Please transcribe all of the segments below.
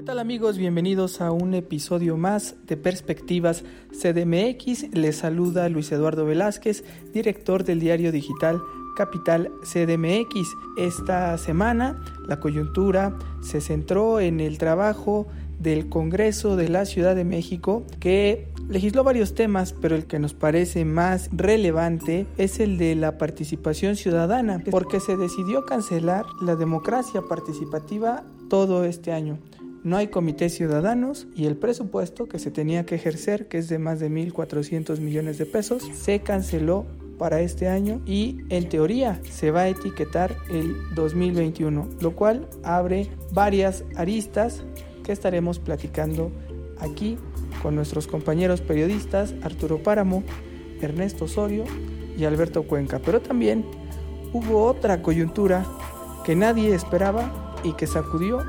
¿Qué tal amigos? Bienvenidos a un episodio más de Perspectivas CDMX. Les saluda Luis Eduardo Velázquez, director del diario digital Capital CDMX. Esta semana la coyuntura se centró en el trabajo del Congreso de la Ciudad de México que legisló varios temas, pero el que nos parece más relevante es el de la participación ciudadana, porque se decidió cancelar la democracia participativa todo este año no hay comités ciudadanos y el presupuesto que se tenía que ejercer, que es de más de 1.400 millones de pesos, se canceló para este año y en teoría se va a etiquetar el 2021, lo cual abre varias aristas que estaremos platicando aquí con nuestros compañeros periodistas Arturo Páramo, Ernesto Osorio y Alberto Cuenca. Pero también hubo otra coyuntura que nadie esperaba y que sacudió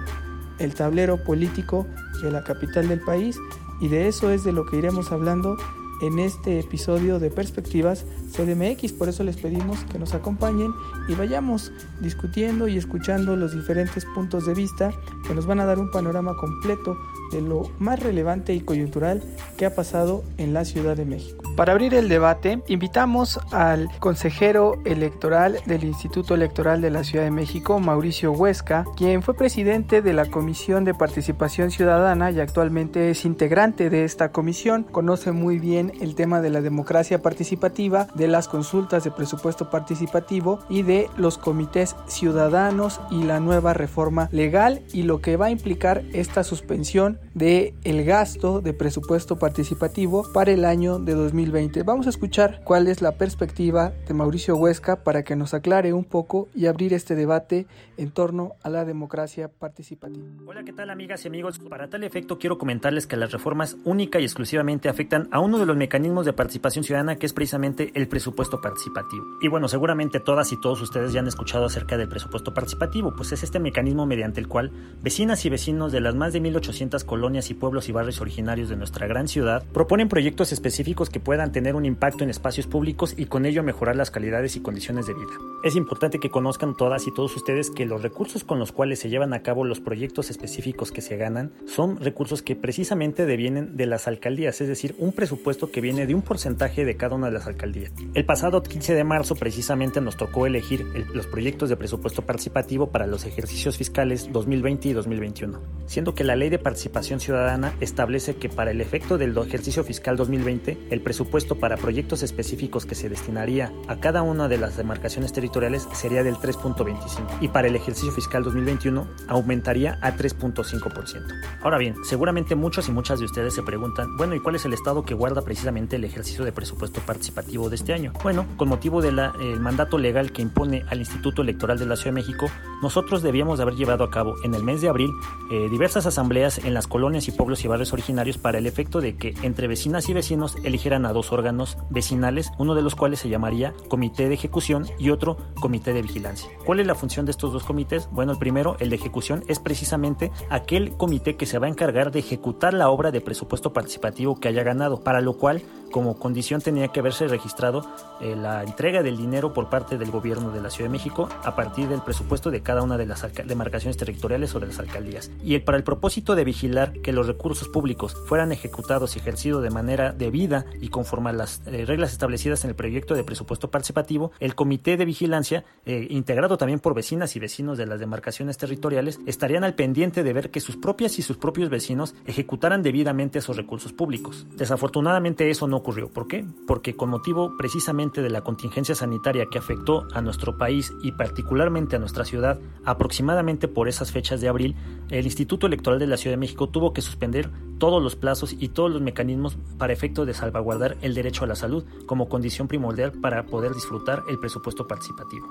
el tablero político de la capital del país y de eso es de lo que iremos hablando en este episodio de Perspectivas CDMX. Por eso les pedimos que nos acompañen y vayamos discutiendo y escuchando los diferentes puntos de vista que nos van a dar un panorama completo de lo más relevante y coyuntural que ha pasado en la Ciudad de México. Para abrir el debate, invitamos al consejero electoral del Instituto Electoral de la Ciudad de México, Mauricio Huesca, quien fue presidente de la Comisión de Participación Ciudadana y actualmente es integrante de esta comisión. Conoce muy bien el tema de la democracia participativa, de las consultas de presupuesto participativo y de los comités ciudadanos y la nueva reforma legal y lo que va a implicar esta suspensión de el gasto de presupuesto participativo para el año de 2020. Vamos a escuchar cuál es la perspectiva de Mauricio Huesca para que nos aclare un poco y abrir este debate en torno a la democracia participativa. Hola, ¿qué tal amigas y amigos? Para tal efecto quiero comentarles que las reformas única y exclusivamente afectan a uno de los mecanismos de participación ciudadana que es precisamente el presupuesto participativo. Y bueno, seguramente todas y todos ustedes ya han escuchado acerca del presupuesto participativo, pues es este mecanismo mediante el cual vecinas y vecinos de las más de 1800 colonias y pueblos y barrios originarios de nuestra gran ciudad proponen proyectos específicos que puedan tener un impacto en espacios públicos y con ello mejorar las calidades y condiciones de vida. Es importante que conozcan todas y todos ustedes que los recursos con los cuales se llevan a cabo los proyectos específicos que se ganan son recursos que precisamente devienen de las alcaldías, es decir, un presupuesto que viene de un porcentaje de cada una de las alcaldías. El pasado 15 de marzo precisamente nos tocó elegir los proyectos de presupuesto participativo para los ejercicios fiscales 2020 y 2021, siendo que la ley de participación ciudadana establece que para el efecto del ejercicio fiscal 2020, el presupuesto para proyectos específicos que se destinaría a cada una de las demarcaciones territoriales sería del 3.25 y para el ejercicio fiscal 2021 aumentaría a 3.5%. Ahora bien, seguramente muchos y muchas de ustedes se preguntan, bueno, ¿y cuál es el estado que guarda precisamente el ejercicio de presupuesto participativo de este año? Bueno, con motivo del mandato legal que impone al Instituto Electoral de la Ciudad de México, nosotros debíamos haber llevado a cabo en el mes de abril eh, diversas asambleas en las colonias y pueblos y barrios originarios para el efecto de que entre vecinas y vecinos eligieran a dos órganos vecinales, uno de los cuales se llamaría Comité de Ejecución y otro Comité de Vigilancia. ¿Cuál es la función de estos dos comités? Bueno, el primero, el de ejecución, es precisamente aquel comité que se va a encargar de ejecutar la obra de presupuesto participativo que haya ganado, para lo cual como condición tenía que haberse registrado eh, la entrega del dinero por parte del gobierno de la Ciudad de México a partir del presupuesto de cada una de las demarcaciones territoriales o de las alcaldías. Y para el propósito de vigilar que los recursos públicos fueran ejecutados y ejercidos de manera debida y conforme a las eh, reglas establecidas en el proyecto de presupuesto participativo, el Comité de Vigilancia, eh, integrado también por vecinas y vecinos de las demarcaciones territoriales, estarían al pendiente de ver que sus propias y sus propios vecinos ejecutaran debidamente esos recursos públicos. Desafortunadamente eso no ocurrió. ¿Por qué? Porque con motivo precisamente de la contingencia sanitaria que afectó a nuestro país y particularmente a nuestra ciudad, aproximadamente por esas fechas de abril, el Instituto Electoral de la Ciudad de México tuvo que suspender todos los plazos y todos los mecanismos para efecto de salvaguardar el derecho a la salud como condición primordial para poder disfrutar el presupuesto participativo.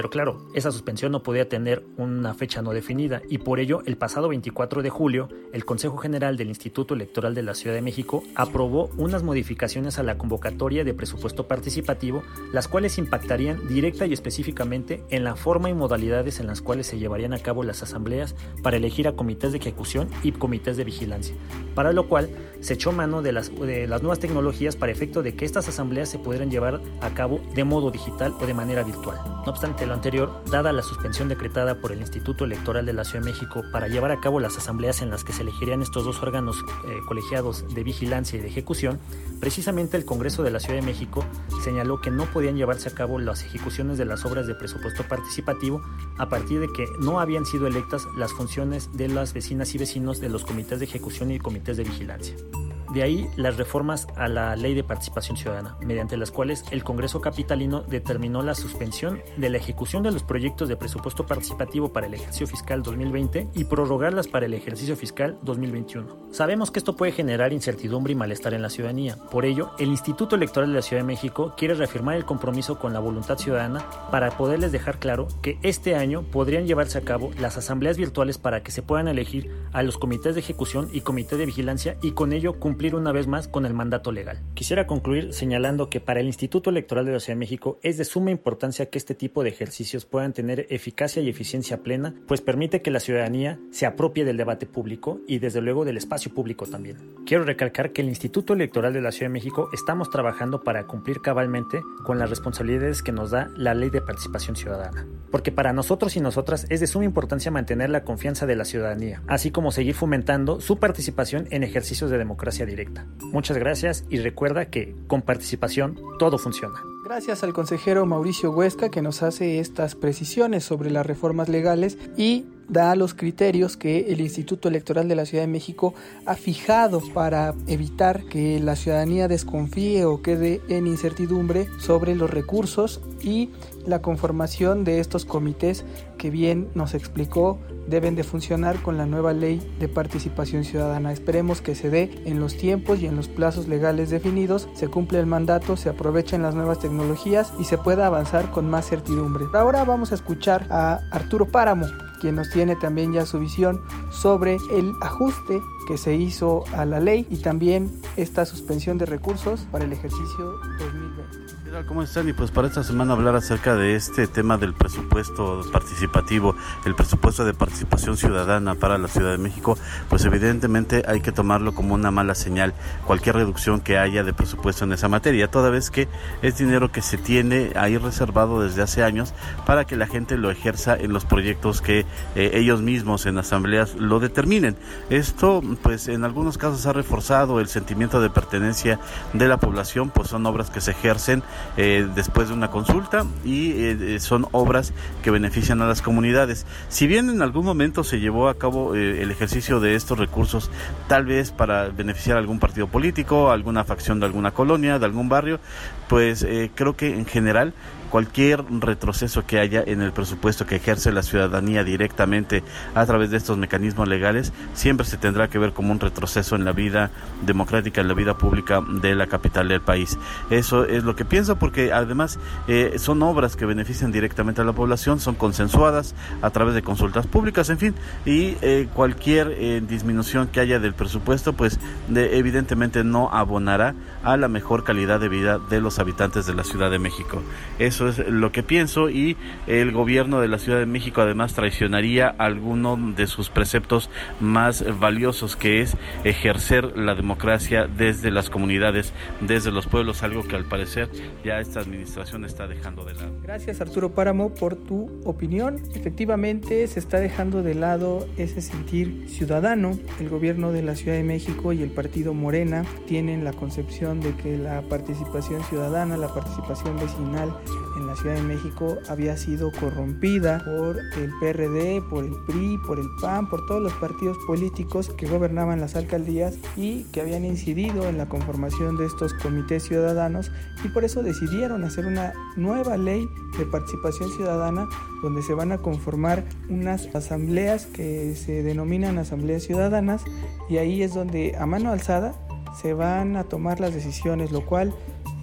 Pero claro, esa suspensión no podía tener una fecha no definida y por ello el pasado 24 de julio el Consejo General del Instituto Electoral de la Ciudad de México aprobó unas modificaciones a la convocatoria de presupuesto participativo, las cuales impactarían directa y específicamente en la forma y modalidades en las cuales se llevarían a cabo las asambleas para elegir a comités de ejecución y comités de vigilancia, para lo cual se echó mano de las, de las nuevas tecnologías para efecto de que estas asambleas se pudieran llevar a cabo de modo digital o de manera virtual. No obstante, anterior, dada la suspensión decretada por el Instituto Electoral de la Ciudad de México para llevar a cabo las asambleas en las que se elegirían estos dos órganos eh, colegiados de vigilancia y de ejecución, precisamente el Congreso de la Ciudad de México señaló que no podían llevarse a cabo las ejecuciones de las obras de presupuesto participativo a partir de que no habían sido electas las funciones de las vecinas y vecinos de los comités de ejecución y comités de vigilancia. De ahí las reformas a la Ley de Participación Ciudadana, mediante las cuales el Congreso Capitalino determinó la suspensión de la ejecución de los proyectos de presupuesto participativo para el ejercicio fiscal 2020 y prorrogarlas para el ejercicio fiscal 2021. Sabemos que esto puede generar incertidumbre y malestar en la ciudadanía. Por ello, el Instituto Electoral de la Ciudad de México quiere reafirmar el compromiso con la voluntad ciudadana para poderles dejar claro que este año podrían llevarse a cabo las asambleas virtuales para que se puedan elegir a los comités de ejecución y comité de vigilancia y con ello cumplir una vez más con el mandato legal. Quisiera concluir señalando que para el Instituto Electoral de la Ciudad de México es de suma importancia que este tipo de ejercicios puedan tener eficacia y eficiencia plena, pues permite que la ciudadanía se apropie del debate público y desde luego del espacio público también. Quiero recalcar que el Instituto Electoral de la Ciudad de México estamos trabajando para cumplir cabalmente con las responsabilidades que nos da la Ley de Participación Ciudadana, porque para nosotros y nosotras es de suma importancia mantener la confianza de la ciudadanía, así como seguir fomentando su participación en ejercicios de democracia directa. Muchas gracias y recuerda que con participación todo funciona. Gracias al consejero Mauricio Huesca que nos hace estas precisiones sobre las reformas legales y da los criterios que el Instituto Electoral de la Ciudad de México ha fijado para evitar que la ciudadanía desconfíe o quede en incertidumbre sobre los recursos y la conformación de estos comités que bien nos explicó deben de funcionar con la nueva ley de participación ciudadana. Esperemos que se dé en los tiempos y en los plazos legales definidos, se cumple el mandato, se aprovechen las nuevas tecnologías y se pueda avanzar con más certidumbre. Ahora vamos a escuchar a Arturo Páramo, quien nos tiene también ya su visión sobre el ajuste que se hizo a la ley y también esta suspensión de recursos para el ejercicio 2020. ¿Cómo están? Y pues para esta semana hablar acerca de este tema del presupuesto participativo, el presupuesto de participación ciudadana para la Ciudad de México, pues evidentemente hay que tomarlo como una mala señal, cualquier reducción que haya de presupuesto en esa materia, toda vez que es dinero que se tiene ahí reservado desde hace años para que la gente lo ejerza en los proyectos que eh, ellos mismos en asambleas lo determinen. Esto pues en algunos casos ha reforzado el sentimiento de pertenencia de la población, pues son obras que se ejercen eh, después de una consulta y eh, son obras que benefician a las comunidades. Si bien en algún momento se llevó a cabo eh, el ejercicio de estos recursos, tal vez para beneficiar a algún partido político, alguna facción de alguna colonia, de algún barrio, pues creo que en general cualquier retroceso que haya en el presupuesto que ejerce la ciudadanía directamente a través de estos mecanismos legales siempre se tendrá que ver como un retroceso en la vida democrática, en la vida pública de la capital del país. Eso es lo que pienso porque además eh, son obras que benefician directamente a la población, son consensuadas a través de consultas públicas, en fin, y eh, cualquier eh, disminución que haya del presupuesto pues evidentemente no abonará a la mejor calidad de vida de los habitantes de la Ciudad de México. Eso eso es lo que pienso y el gobierno de la Ciudad de México además traicionaría alguno de sus preceptos más valiosos que es ejercer la democracia desde las comunidades, desde los pueblos, algo que al parecer ya esta administración está dejando de lado. Gracias Arturo Páramo por tu opinión. Efectivamente se está dejando de lado ese sentir ciudadano. El gobierno de la Ciudad de México y el partido Morena tienen la concepción de que la participación ciudadana, la participación vecinal en la Ciudad de México había sido corrompida por el PRD, por el PRI, por el PAN, por todos los partidos políticos que gobernaban las alcaldías y que habían incidido en la conformación de estos comités ciudadanos y por eso decidieron hacer una nueva ley de participación ciudadana donde se van a conformar unas asambleas que se denominan asambleas ciudadanas y ahí es donde a mano alzada se van a tomar las decisiones, lo cual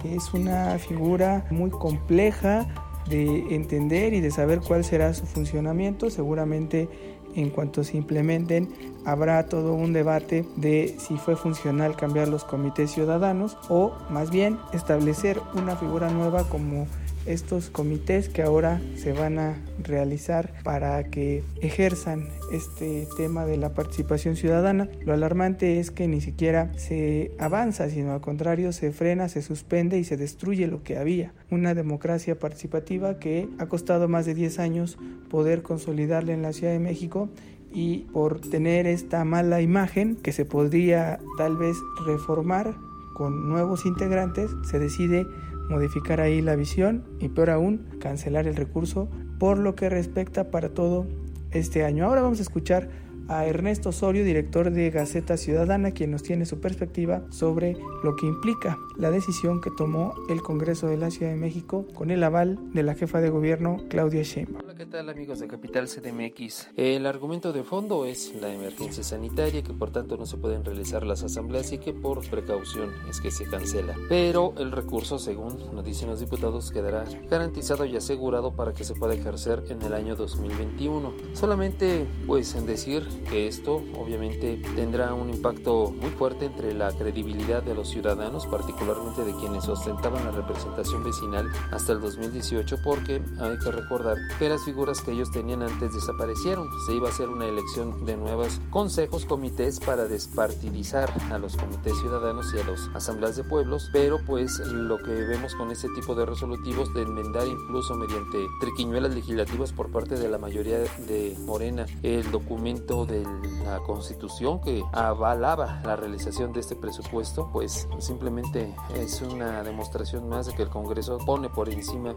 es una figura muy compleja de entender y de saber cuál será su funcionamiento. Seguramente en cuanto se implementen habrá todo un debate de si fue funcional cambiar los comités ciudadanos o más bien establecer una figura nueva como estos comités que ahora se van a realizar para que ejerzan este tema de la participación ciudadana. Lo alarmante es que ni siquiera se avanza, sino al contrario se frena, se suspende y se destruye lo que había. Una democracia participativa que ha costado más de 10 años poder consolidarla en la Ciudad de México y por tener esta mala imagen que se podría tal vez reformar con nuevos integrantes, se decide modificar ahí la visión y peor aún cancelar el recurso por lo que respecta para todo este año. Ahora vamos a escuchar a Ernesto Osorio, director de Gaceta Ciudadana, quien nos tiene su perspectiva sobre lo que implica la decisión que tomó el Congreso de la Ciudad de México con el aval de la jefa de gobierno Claudia Sheinbaum. Hola, ¿qué tal amigos de Capital CDMX? El argumento de fondo es la emergencia sanitaria, que por tanto no se pueden realizar las asambleas y que por precaución es que se cancela. Pero el recurso, según nos dicen los diputados, quedará garantizado y asegurado para que se pueda ejercer en el año 2021. Solamente pues en decir que esto obviamente tendrá un impacto muy fuerte entre la credibilidad de los ciudadanos, particularmente de quienes ostentaban la representación vecinal hasta el 2018, porque hay que recordar que las figuras que ellos tenían antes desaparecieron. Se iba a hacer una elección de nuevos consejos, comités para despartidizar a los comités ciudadanos y a las asambleas de pueblos, pero pues lo que vemos con este tipo de resolutivos de enmendar incluso mediante triquiñuelas legislativas por parte de la mayoría de Morena el documento de la constitución que avalaba la realización de este presupuesto, pues simplemente es una demostración más de que el Congreso pone por encima,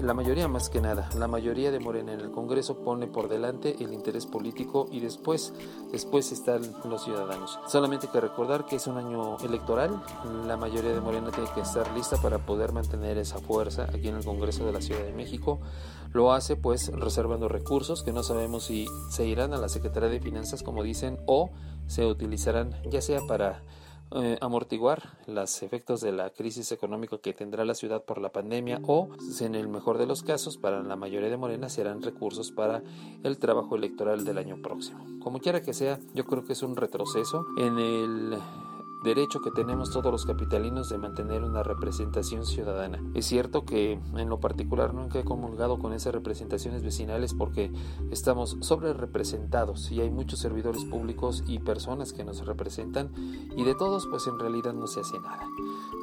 la mayoría más que nada, la mayoría de Morena en el Congreso pone por delante el interés político y después, después están los ciudadanos. Solamente que recordar que es un año electoral, la mayoría de Morena tiene que estar lista para poder mantener esa fuerza aquí en el Congreso de la Ciudad de México. Lo hace pues reservando recursos que no sabemos si se irán a la Secretaría de Finanzas como dicen o se utilizarán ya sea para eh, amortiguar los efectos de la crisis económica que tendrá la ciudad por la pandemia o en el mejor de los casos para la mayoría de Morena serán recursos para el trabajo electoral del año próximo. Como quiera que sea, yo creo que es un retroceso en el derecho que tenemos todos los capitalinos de mantener una representación ciudadana. Es cierto que en lo particular nunca he comulgado con esas representaciones vecinales porque estamos sobre representados y hay muchos servidores públicos y personas que nos representan y de todos pues en realidad no se hace nada.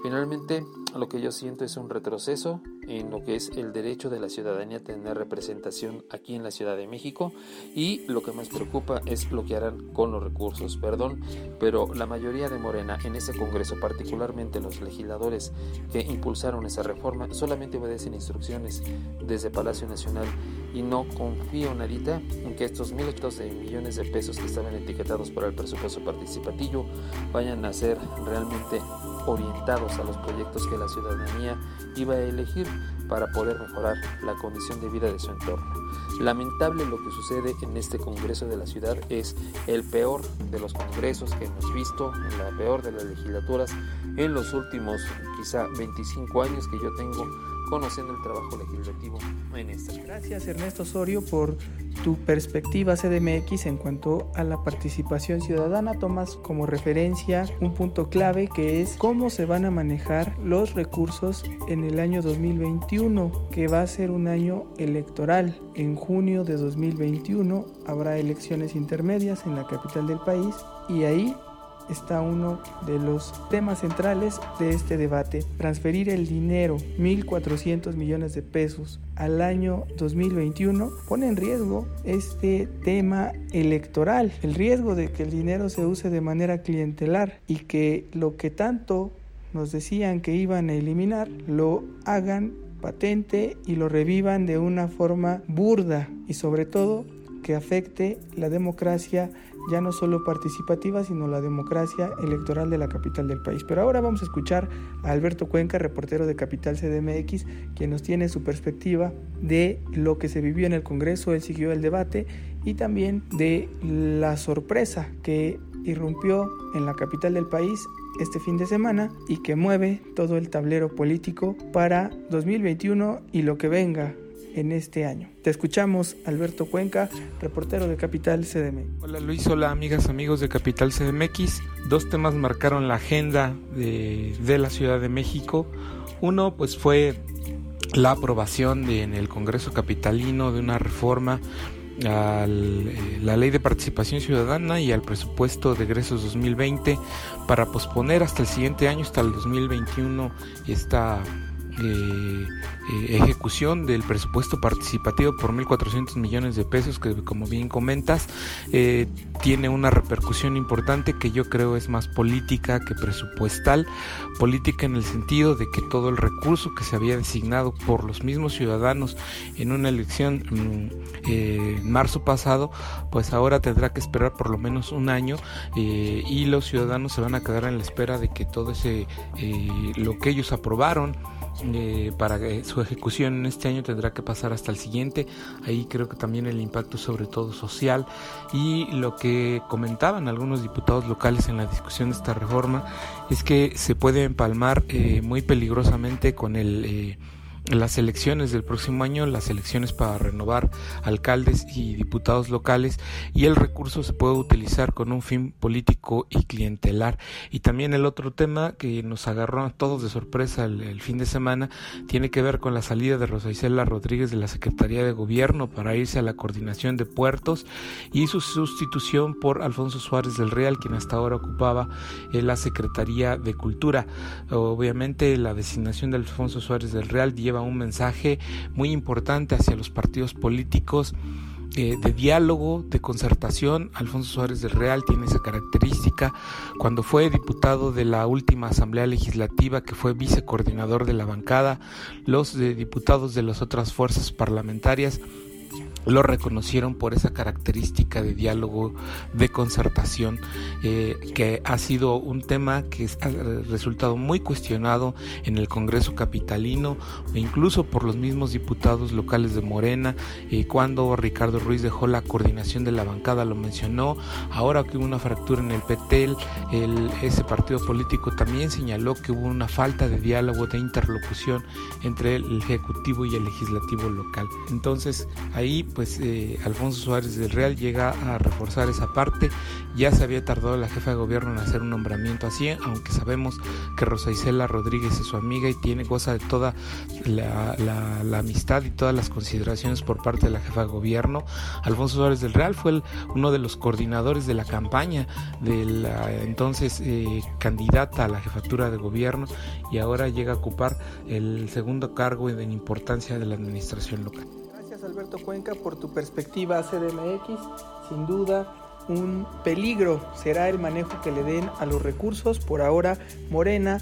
Finalmente, lo que yo siento es un retroceso en lo que es el derecho de la ciudadanía a tener representación aquí en la Ciudad de México y lo que más preocupa es lo que harán con los recursos, perdón, pero la mayoría de Morena en ese Congreso, particularmente los legisladores que impulsaron esa reforma, solamente obedecen instrucciones desde Palacio Nacional y no confío nadita en que estos mil millones de pesos que estaban etiquetados para el presupuesto participativo vayan a ser realmente orientados a los proyectos que la ciudadanía iba a elegir para poder mejorar la condición de vida de su entorno. Lamentable lo que sucede en este Congreso de la ciudad es el peor de los congresos que hemos visto, la peor de las legislaturas en los últimos quizá 25 años que yo tengo conociendo el trabajo legislativo en esta. Gracias Ernesto Osorio por tu perspectiva CDMX en cuanto a la participación ciudadana. Tomas como referencia un punto clave que es cómo se van a manejar los recursos en el año 2021, que va a ser un año electoral. En junio de 2021 habrá elecciones intermedias en la capital del país y ahí está uno de los temas centrales de este debate. Transferir el dinero, 1.400 millones de pesos, al año 2021 pone en riesgo este tema electoral, el riesgo de que el dinero se use de manera clientelar y que lo que tanto nos decían que iban a eliminar lo hagan patente y lo revivan de una forma burda y sobre todo que afecte la democracia ya no solo participativa, sino la democracia electoral de la capital del país. Pero ahora vamos a escuchar a Alberto Cuenca, reportero de Capital CDMX, quien nos tiene su perspectiva de lo que se vivió en el Congreso, él siguió el debate y también de la sorpresa que irrumpió en la capital del país este fin de semana y que mueve todo el tablero político para 2021 y lo que venga en este año. Te escuchamos, Alberto Cuenca, reportero de Capital CDM. Hola Luis, hola amigas, amigos de Capital CDMX. Dos temas marcaron la agenda de, de la Ciudad de México. Uno pues fue la aprobación en el Congreso Capitalino de una reforma a eh, la ley de participación ciudadana y al presupuesto de egresos 2020 para posponer hasta el siguiente año, hasta el 2021, esta eh, eh, ejecución del presupuesto participativo por 1.400 millones de pesos que como bien comentas eh, tiene una repercusión importante que yo creo es más política que presupuestal. Política en el sentido de que todo el recurso que se había designado por los mismos ciudadanos en una elección mm, en marzo pasado pues ahora tendrá que esperar por lo menos un año y los ciudadanos se van a quedar en la espera de que todo ese lo que ellos aprobaron eh, para su ejecución en este año tendrá que pasar hasta el siguiente. Ahí creo que también el impacto sobre todo social y lo que comentaban algunos diputados locales en la discusión de esta reforma es que se puede empalmar eh, muy peligrosamente con el... Eh, las elecciones del próximo año, las elecciones para renovar alcaldes y diputados locales y el recurso se puede utilizar con un fin político y clientelar. Y también el otro tema que nos agarró a todos de sorpresa el, fin de semana tiene que ver con la salida de Rosa Isela Rodríguez de la Secretaría de Gobierno para irse a la coordinación de puertos y su sustitución por Alfonso Suárez del Real, quien hasta ahora ocupaba eh, la Secretaría de Cultura. Obviamente la designación de Alfonso Suárez del Real lleva un mensaje muy importante hacia los partidos políticos eh, de diálogo, de concertación. Alfonso Suárez del Real tiene esa característica. Cuando fue diputado de la última Asamblea Legislativa, que fue vicecoordinador de la bancada, los eh, diputados de las otras fuerzas parlamentarias lo reconocieron por esa característica de diálogo, de concertación, eh, que ha sido un tema que ha resultado muy cuestionado en el Congreso Capitalino e incluso por los mismos diputados locales de Morena, eh, cuando Ricardo Ruiz dejó la coordinación de la bancada, lo mencionó, ahora que hubo una fractura en el PETEL, ese partido político también señaló que hubo una falta de diálogo, de interlocución entre el Ejecutivo y el Legislativo local. Entonces, ahí pues eh, Alfonso Suárez del Real llega a reforzar esa parte. Ya se había tardado la jefa de gobierno en hacer un nombramiento así, aunque sabemos que Rosa Isela Rodríguez es su amiga y tiene goza de toda la, amistad y todas las consideraciones por parte de la jefa de gobierno. Alfonso Suárez del Real fue uno de los coordinadores de la campaña de la entonces eh, candidata a la jefatura de gobierno y ahora llega a ocupar el segundo cargo en importancia de la administración local. Alberto Cuenca por tu perspectiva CDMX. Sin duda, un peligro será el manejo que le den a los recursos. Por ahora, Morena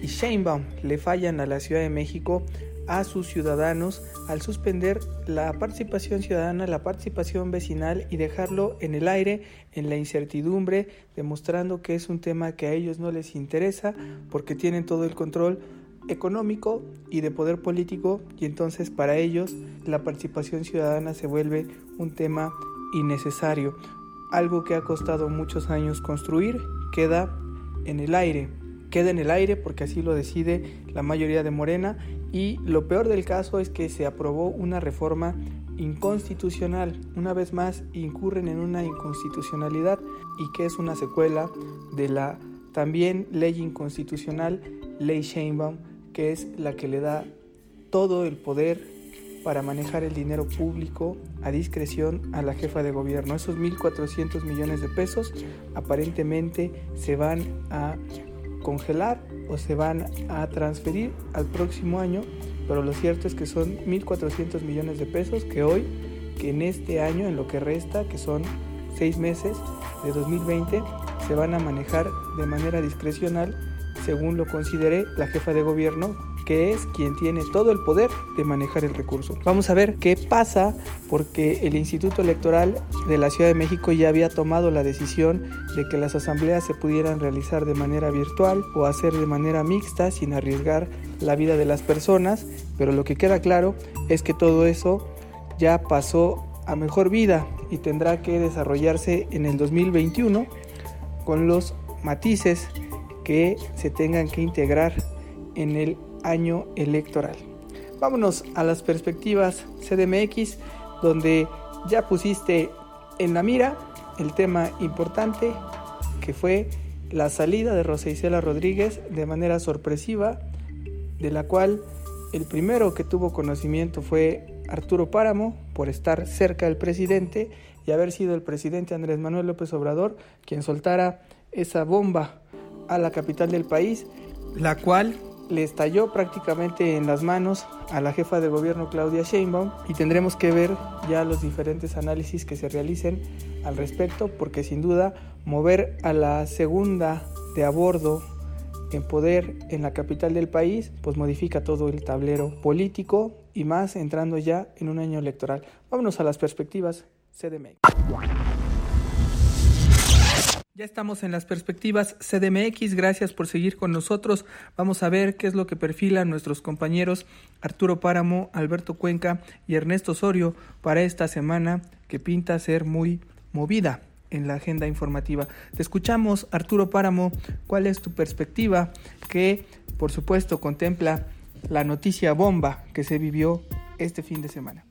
y Sheinbaum le fallan a la Ciudad de México a sus ciudadanos al suspender la participación ciudadana, la participación vecinal y dejarlo en el aire, en la incertidumbre, demostrando que es un tema que a ellos no les interesa porque tienen todo el control económico y de poder político y entonces para ellos la participación ciudadana se vuelve un tema innecesario. Algo que ha costado muchos años construir queda en el aire. Queda en el aire porque así lo decide la mayoría de Morena y lo peor del caso es que se aprobó una reforma inconstitucional. Una vez más incurren en una inconstitucionalidad y que es una secuela de la también ley inconstitucional, ley Sheinbaum, que es la que le da todo el poder para manejar el dinero público a discreción a la jefa de gobierno. Esos 1.400 millones de pesos aparentemente se van a congelar o se van a transferir al próximo año, pero lo cierto es que son 1.400 millones de pesos que hoy, que en este año, en lo que resta, que son seis meses de 2020, se van a manejar de manera discrecional según lo considere la jefa de gobierno, que es quien tiene todo el poder de manejar el recurso. Vamos a ver qué pasa porque el Instituto Electoral de la Ciudad de México ya había tomado la decisión de que las asambleas se pudieran realizar de manera virtual o hacer de manera mixta sin arriesgar la vida de las personas, pero lo que queda claro es que todo eso ya pasó a mejor vida y tendrá que desarrollarse en el 2021 con los matices que se tengan que integrar en el año electoral. Vámonos a las perspectivas CDMX, donde ya pusiste en la mira el tema importante que fue la salida de Rosa Isela Rodríguez de manera sorpresiva, de la cual El primero que tuvo conocimiento fue Arturo Páramo por estar cerca del presidente y haber sido el presidente Andrés Manuel López Obrador quien soltara esa bomba a la capital del país, la cual le estalló prácticamente en las manos a la jefa de gobierno Claudia Sheinbaum y tendremos que ver ya los diferentes análisis que se realicen al respecto porque sin duda mover a la segunda de a bordo en poder en la capital del país pues modifica todo el tablero político y más entrando ya en un año electoral. Vámonos a las perspectivas CDMX. Estamos en las perspectivas CDMX, gracias por seguir con nosotros. Vamos a ver qué es lo que perfilan nuestros compañeros Arturo Páramo, Alberto Cuenca y Ernesto Osorio para esta semana que pinta ser muy movida en la agenda informativa. Te escuchamos, Arturo Páramo, ¿cuál es tu perspectiva que por supuesto contempla la noticia bomba que se vivió este fin de semana?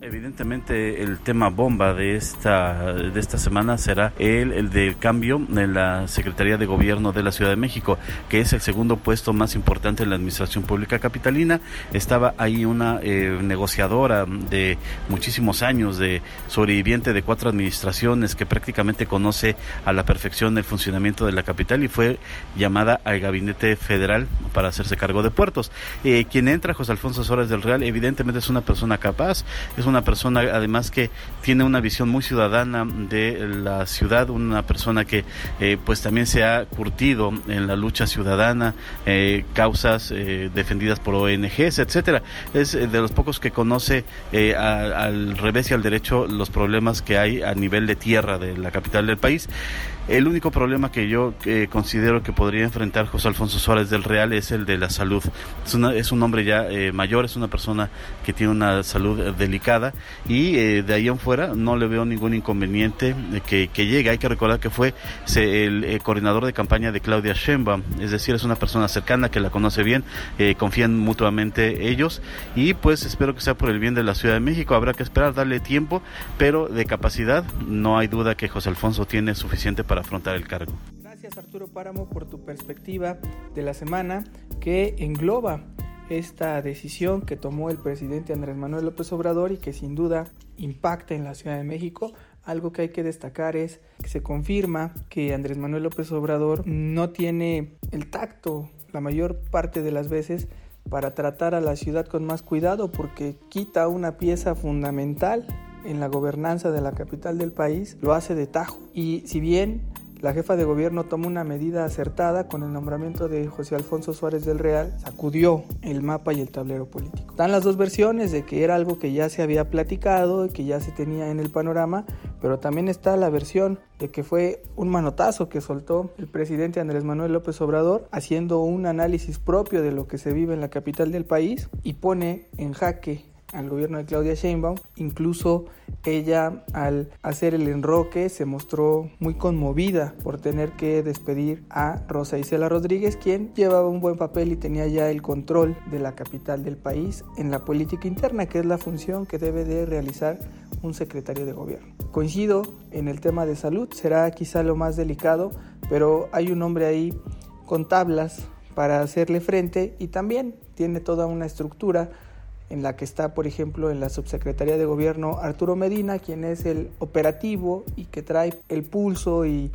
Evidentemente el tema bomba de esta, de esta semana será el, el del cambio en la Secretaría de Gobierno de la Ciudad de México, que es el segundo puesto más importante en la Administración Pública Capitalina. Estaba ahí una eh, negociadora de muchísimos años, de sobreviviente de cuatro administraciones, que prácticamente conoce a la perfección el funcionamiento de la capital y fue llamada al Gabinete Federal para hacerse cargo de puertos. Eh, quien entra, José Alfonso Suárez del Real, evidentemente es una persona capaz, es una persona además que tiene una visión muy ciudadana de la ciudad, una persona que eh, pues también se ha curtido en la lucha ciudadana, eh, causas eh, defendidas por ONGs, etcétera. Es de los pocos que conoce al revés y al derecho los problemas que hay a nivel de tierra de la capital del país. El único problema que yo considero que podría enfrentar José Alfonso Suárez del Real es el de la salud. Es, un hombre ya mayor, es una persona que tiene una salud delicada y eh, de ahí en fuera no le veo ningún inconveniente que, llegue. Hay que recordar que fue el, eh, coordinador de campaña de Claudia Sheinbaum, es decir, es una persona cercana que la conoce bien, eh, confían mutuamente ellos y pues espero que sea por el bien de la Ciudad de México. Habrá que esperar, darle tiempo, pero de capacidad no hay duda que José Alfonso tiene suficiente para afrontar el cargo. Gracias Arturo Páramo por tu perspectiva de la semana que engloba esta decisión que tomó el presidente Andrés Manuel López Obrador y que sin duda impacta en la Ciudad de México. Algo que hay que destacar es que se confirma que Andrés Manuel López Obrador no tiene el tacto la mayor parte de las veces para tratar a la ciudad con más cuidado porque quita una pieza fundamental en la gobernanza de la capital del país, lo hace de tajo. Y si bien la jefa de gobierno tomó una medida acertada con el nombramiento de José Alfonso Suárez del Real, sacudió el mapa y el tablero político. Están las dos versiones de que era algo que ya se había platicado y que ya se tenía en el panorama, pero también está la versión de que fue un manotazo que soltó el presidente Andrés Manuel López Obrador haciendo un análisis propio de lo que se vive en la capital del país y pone en jaque al gobierno de Claudia Sheinbaum. Incluso ella al hacer el enroque se mostró muy conmovida por tener que despedir a Rosa Isela Rodríguez, quien llevaba un buen papel y tenía ya el control de la capital del país en la política interna, que es la función que debe de realizar un secretario de gobierno. Coincido en el tema de salud, será quizá lo más delicado, pero hay un hombre ahí con tablas para hacerle frente y también tiene toda una estructura en la que está, por ejemplo, en la subsecretaría de gobierno Arturo Medina, quien es el operativo y que trae el pulso y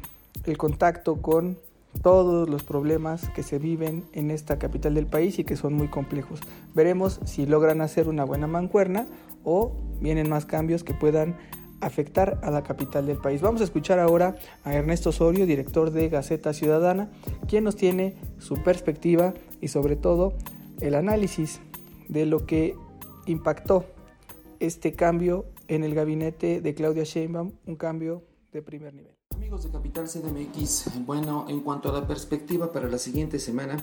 el contacto con todos los problemas que se viven en esta capital del país y que son muy complejos. Veremos si logran hacer una buena mancuerna o vienen más cambios que puedan afectar a la capital del país. Vamos a escuchar ahora a Ernesto Osorio, director de Gaceta Ciudadana, quien nos tiene su perspectiva y sobre todo el análisis de lo que impactó este cambio en el gabinete de Claudia Sheinbaum, un cambio de primer nivel. Amigos de Capital CDMX, bueno, en cuanto a la perspectiva para la siguiente semana,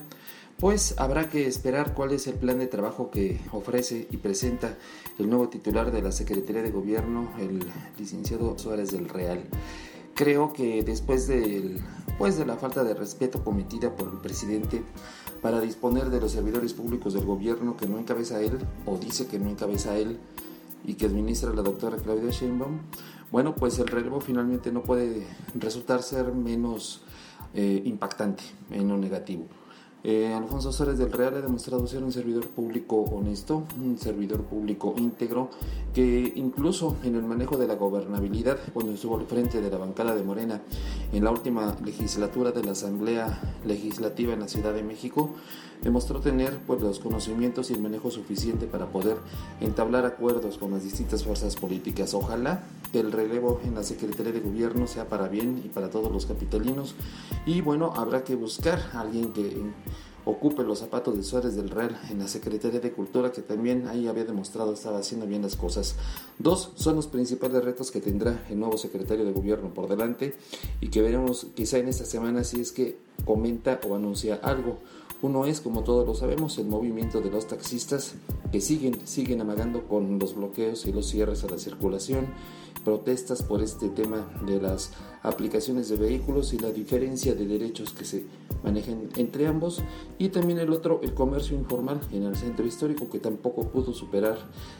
pues habrá que esperar cuál es el plan de trabajo que ofrece y presenta el nuevo titular de la Secretaría de Gobierno, el licenciado Suárez del Real. Creo que después pues de la falta de respeto cometida por el presidente para disponer de los servidores públicos del gobierno que no encabeza él o dice que no encabeza él y que administra la doctora Claudia Sheinbaum, bueno, pues el relevo finalmente no puede resultar ser menos eh, impactante en lo negativo. Eh, Alfonso Suárez del Real ha demostrado ser un servidor público honesto, un servidor público íntegro, que incluso en el manejo de la gobernabilidad, cuando estuvo al frente de la bancada de Morena en la última legislatura de la Asamblea Legislativa en la Ciudad de México, demostró tener pues, los conocimientos y el manejo suficiente para poder entablar acuerdos con las distintas fuerzas políticas. Ojalá que el relevo en la Secretaría de Gobierno sea para bien y para todos los capitalinos y bueno, habrá que buscar a alguien que ocupe los zapatos de Suárez del Real en la Secretaría de Cultura, que también ahí había demostrado estaba haciendo bien las cosas. Dos son los principales retos que tendrá el nuevo secretario de Gobierno por delante y que veremos quizá en esta semana si es que comenta o anuncia algo. Uno es, como todos lo sabemos, el movimiento de los taxistas que siguen, siguen amagando con los bloqueos y los cierres a la circulación, protestas por este tema de las aplicaciones de vehículos y la diferencia de derechos que se manejan entre ambos y también el otro, el comercio informal en el centro histórico que tampoco pudo superar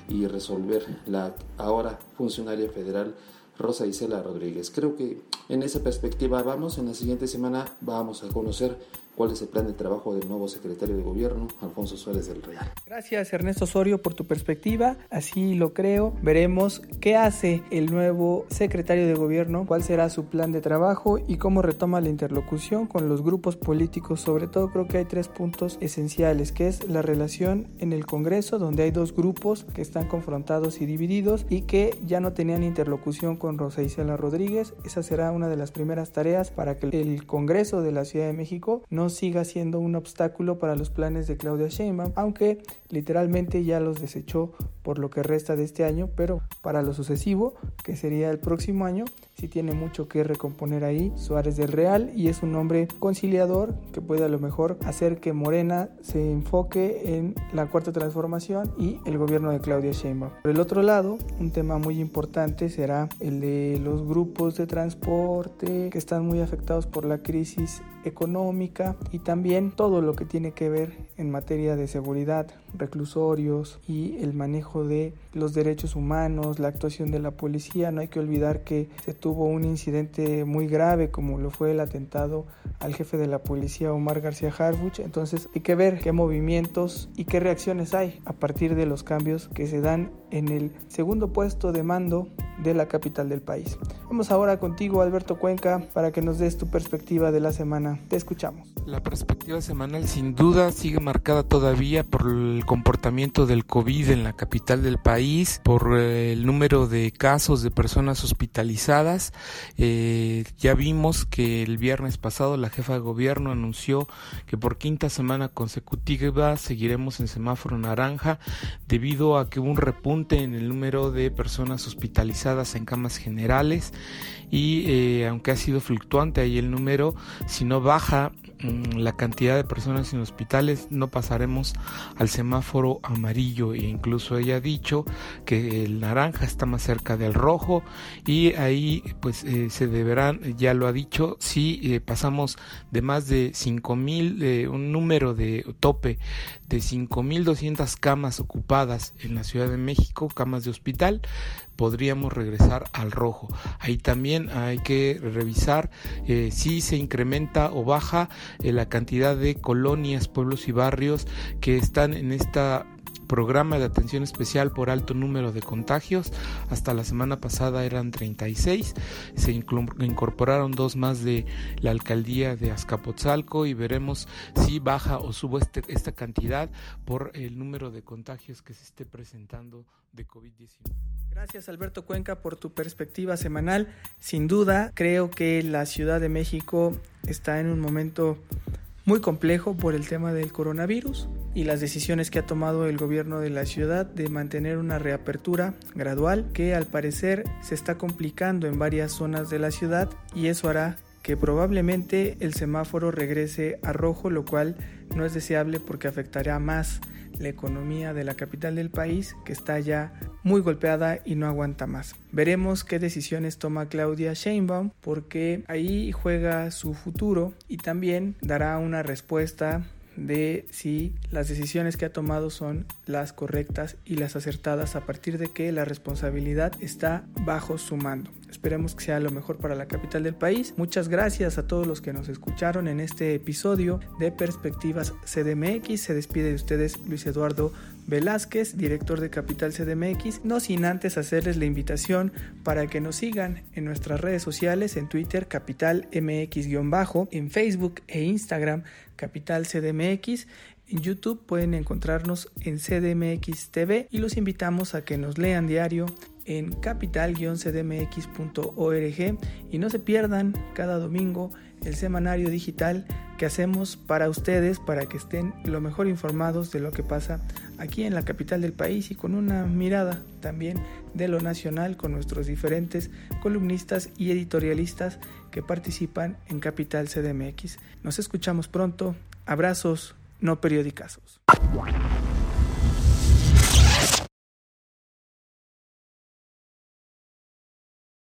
y resolver la ahora funcionaria federal Rosa Isela Rodríguez. Creo que en esa perspectiva vamos, en la siguiente semana vamos a conocer cuál es el plan de trabajo del nuevo secretario de gobierno, Alfonso Suárez del Real. Gracias Ernesto Osorio por tu perspectiva, así lo creo. Veremos qué hace el nuevo secretario de gobierno, cuál será su plan de trabajo y cómo retoma la interlocución con los grupos políticos. Sobre todo creo que hay tres puntos esenciales, que es la relación en el Congreso, donde hay dos grupos que están confrontados y divididos y que ya no tenían interlocución con Rosa Isela Rodríguez. Esa será una de las primeras tareas para que el Congreso de la Ciudad de México no siga siendo un obstáculo para los planes de Claudia Sheinbaum, aunque literalmente ya los desechó por lo que resta de este año, pero para lo sucesivo, que sería el próximo año, sí tiene mucho que recomponer ahí Suárez del Real y es un hombre conciliador que puede a lo mejor hacer que Morena se enfoque en la cuarta transformación y el gobierno de Claudia Sheinbaum. Por el otro lado, un tema muy importante será el de los grupos de transporte que están muy afectados por la crisis económica y también todo lo que tiene que ver en materia de seguridad, reclusorios y el manejo de los derechos humanos, la actuación de la policía. No hay que olvidar que se tuvo un incidente muy grave como lo fue el atentado al jefe de la policía Omar García Harbuch. Entonces hay que ver qué movimientos y qué reacciones hay a partir de los cambios que se dan en el segundo puesto de mando de la capital del país. Vamos ahora contigo Alberto Cuenca para que nos des tu perspectiva de la semana. Te escuchamos. La perspectiva semanal sin duda sigue marcada todavía por el comportamiento del COVID en la capital del país, por eh, el número de casos de personas hospitalizadas. Eh, ya vimos que el viernes pasado la jefa de gobierno anunció que por quinta semana consecutiva seguiremos en semáforo naranja debido a que hubo un repunte en el número de personas hospitalizadas en camas generales y eh, aunque ha sido fluctuante ahí el número, si no baja la cantidad de personas en hospitales no pasaremos al semáforo amarillo. E incluso ella ha dicho que el naranja está más cerca del rojo y ahí pues eh, se deberán ya lo ha dicho si eh, pasamos de más de 5000 un número de tope de 5200 camas ocupadas en la Ciudad de México camas de hospital podríamos regresar al rojo. Ahí también hay que revisar eh, si se incrementa o baja eh, la cantidad de colonias, pueblos y barrios que están en esta programa de atención especial por alto número de contagios. Hasta la semana pasada eran 36. Se incorporaron dos más de la alcaldía de Azcapotzalco y veremos si baja o sube este, esta cantidad por el número de contagios que se esté presentando de COVID-19. Gracias Alberto Cuenca por tu perspectiva semanal. Sin duda, creo que la Ciudad de México está en un momento muy complejo por el tema del coronavirus y las decisiones que ha tomado el gobierno de la ciudad de mantener una reapertura gradual que al parecer se está complicando en varias zonas de la ciudad y eso hará que probablemente el semáforo regrese a rojo, lo cual no es deseable porque afectará más la economía de la capital del país que está ya muy golpeada y no aguanta más. Veremos qué decisiones toma Claudia Sheinbaum porque ahí juega su futuro y también dará una respuesta de si las decisiones que ha tomado son las correctas y las acertadas a partir de que la responsabilidad está bajo su mando. Esperemos que sea lo mejor para la capital del país. Muchas gracias a todos los que nos escucharon en este episodio de Perspectivas CDMX. Se despide de ustedes Luis Eduardo Velázquez, director de Capital CDMX, no sin antes hacerles la invitación para que nos sigan en nuestras redes sociales, en Twitter Capital MX-bajo, en Facebook e Instagram Capital CDMX. En YouTube pueden encontrarnos en CDMX TV y los invitamos a que nos lean diario en capital-cdmx.org y no se pierdan cada domingo el semanario digital que hacemos para ustedes para que estén lo mejor informados de lo que pasa aquí en la capital del país y con una mirada también de lo nacional con nuestros diferentes columnistas y editorialistas que participan en Capital CDMX. Nos escuchamos pronto. Abrazos, no periodicazos.